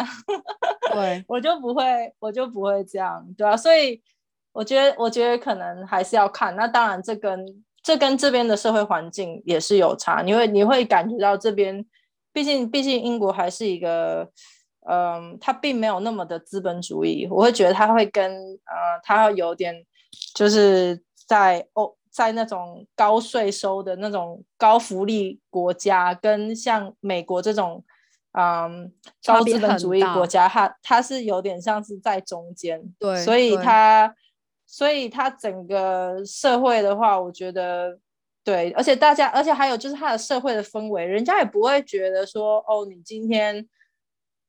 对，[laughs] 我就不会，我就不会这样，对啊，所以。我觉得，我觉得可能还是要看。那当然，这跟这跟这边的社会环境也是有差。你会你会感觉到这边，毕竟毕竟英国还是一个，嗯，它并没有那么的资本主义。我会觉得它会跟呃，它有点就是在欧在那种高税收的那种高福利国家，跟像美国这种嗯高资本主义国家，它它是有点像是在中间。对，所以它。所以它整个社会的话，我觉得，对，而且大家，而且还有就是他的社会的氛围，人家也不会觉得说，哦，你今天，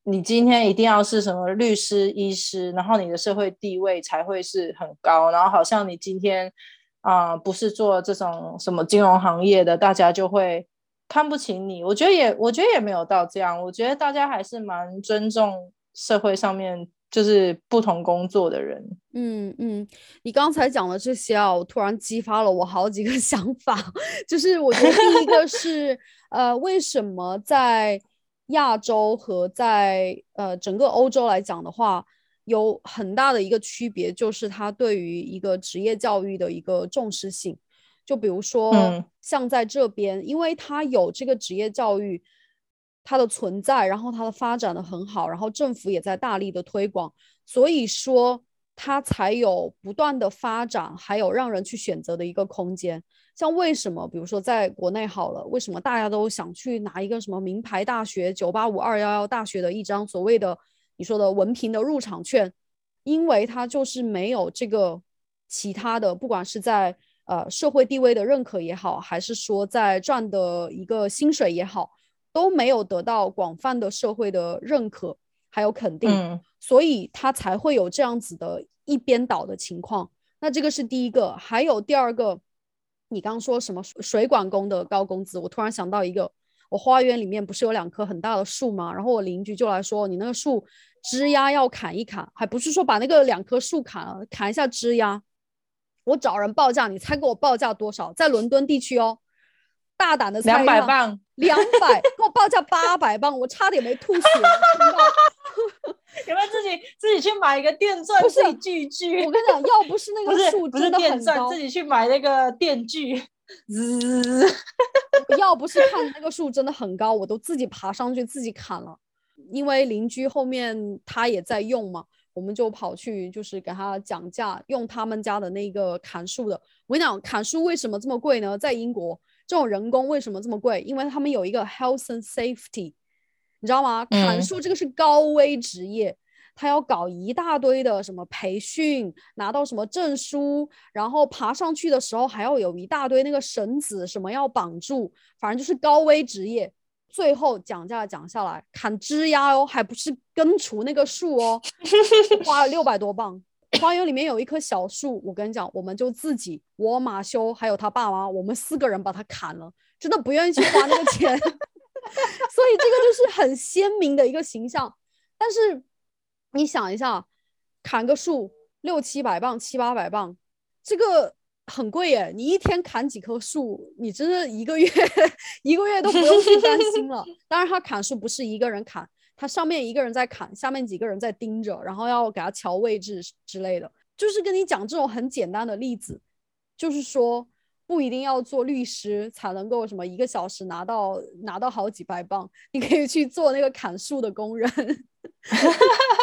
你今天一定要是什么律师、医师，然后你的社会地位才会是很高，然后好像你今天啊、不是做这种什么金融行业的，大家就会看不起你。我觉得也，我觉得也没有到这样，我觉得大家还是蛮尊重社会上面就是不同工作的人。嗯嗯，你刚才讲的这些啊，我突然激发了我好几个 [laughs] 想法。就是我觉得第一个是，呃，为什么在亚洲和在呃整个欧洲来讲的话，有很大的一个区别，就是它对于一个职业教育的一个重视性。就比如说嗯，像在这边，因为它有这个职业教育，它的存在，然后它的发展的很好，然后政府也在大力的推广，所以说它才有不断的发展，还有让人去选择的一个空间。像为什么，比如说在国内好了，为什么大家都想去拿一个什么名牌大学、九八五、二幺幺大学的一张所谓的你说的文凭的入场券？因为它就是没有这个其他的，不管是在呃社会地位的认可也好，还是说在赚的一个薪水也好，都没有得到广泛的社会的认可还有肯定，嗯所以他才会有这样子的一边倒的情况。那这个是第一个，还有第二个，你刚说什么水水管工的高工资，我突然想到一个，我花园里面不是有两棵很大的树吗？然后我邻居就来说，你那个树枝丫要砍一砍，还不是说把那个两棵树砍了，砍一下枝丫。我找人报价，你猜给我报价多少？在伦敦地区哦，大胆的猜两百磅，两百，给我报价八百磅，我差点没吐血。[laughs] 有没有自己自己去买一个电钻不是自己锯锯？我跟你讲，要不是那个树真的很高自，己去买那个电锯，滋，[laughs] 要不是看那个树真的很高，我都自己爬上去自己砍了。因为邻居后面他也在用嘛，我们就跑去就是给他讲价，用他们家的那个砍树的。我跟你讲，砍树为什么这么贵呢？在英国，这种人工为什么这么贵？因为他们有一个 health and safety，你知道吗？砍嗯树这个是高危职业。他要搞一大堆的什么培训，拿到什么证书，然后爬上去的时候还要有一大堆那个绳子什么要绑住，反正就是高危职业。最后讲价讲下来，砍枝丫哦，还不是根除那个树哦，[laughs] 花了六百多磅。花园里面有一棵小树，我跟你讲，我们就自己，我马修还有他爸妈，我们四个人把它砍了，真的不愿意去花那个钱。[laughs] 所以这个就是很鲜明的一个形象。但是你想一下，砍个树六七百磅、七八百磅，这个很贵耶！你一天砍几棵树，你真的一个月 [laughs] 一个月都不用去担心了。当然，他砍树不是一个人砍，他上面一个人在砍，下面几个人在盯着，然后要给他调位置之类的。就是跟你讲这种很简单的例子，就是说不一定要做律师才能够什么一个小时拿到拿到好几百磅，你可以去做那个砍树的工人。[laughs]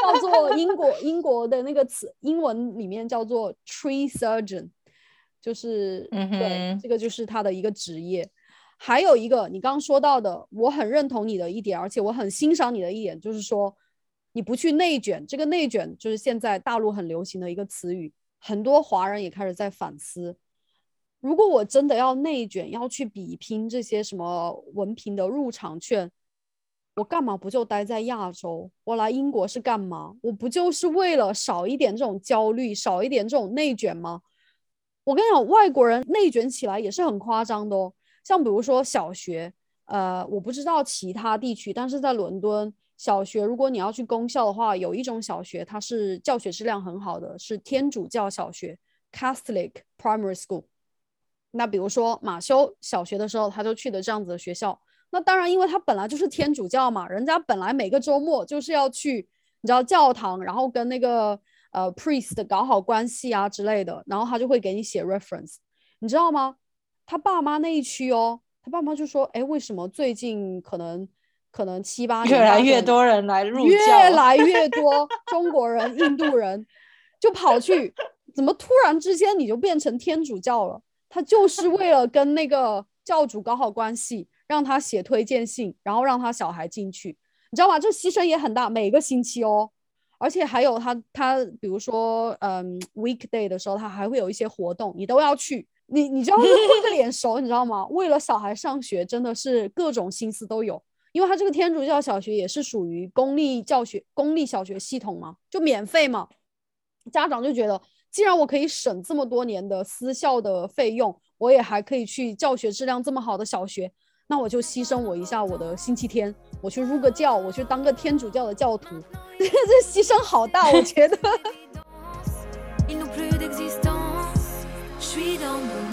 叫做英国英国的那个词，英文里面叫做 tree surgeon，就是、嗯对，这个就是他的一个职业。还有一个你刚刚说到的，我很认同你的一点，而且我很欣赏你的一点，就是说你不去内卷。这个内卷就是现在大陆很流行的一个词语，很多华人也开始在反思。如果我真的要内卷，要去比拼这些什么文凭的入场券，我干嘛不就待在亚洲？我来英国是干嘛？我不就是为了少一点这种焦虑，少一点这种内卷吗？我跟你讲，外国人内卷起来也是很夸张的哦。像比如说小学，呃，我不知道其他地区，但是在伦敦小学，如果你要去公校的话，有一种小学它是教学质量很好的，是天主教小学 （Catholic Primary School）。那比如说马修小学的时候，他就去的这样子的学校。那当然，因为他本来就是天主教嘛，人家本来每个周末就是要去，你知道教堂，然后跟那个呃 priest 搞好关系啊之类的，然后他就会给你写 reference，你知道吗？他爸妈那一区哦，他爸妈就说，哎，为什么最近可能可能七八年越来越多人来入越，来 [laughs] 越多中国人、印度人就跑去，怎么突然之间你就变成天主教了？他就是为了跟那个教主搞好关系，让他写推荐信，然后让他小孩进去，你知道吗？这牺牲也很大，每个星期哦，而且还有他他比如说嗯 weekday 的时候，他还会有一些活动，你都要去。你你知道是混个脸熟，你知道吗？为了小孩上学，真的是各种心思都有。因为他这个天主教小学也是属于公立教学、公立小学系统嘛，就免费嘛。家长就觉得，既然我可以省这么多年的私校的费用，我也还可以去教学质量这么好的小学，那我就牺牲我一下我的星期天，我去入个教，我去当个天主教的教徒，[laughs] 这牺牲好大，我觉得。[laughs] [laughs] tree don't.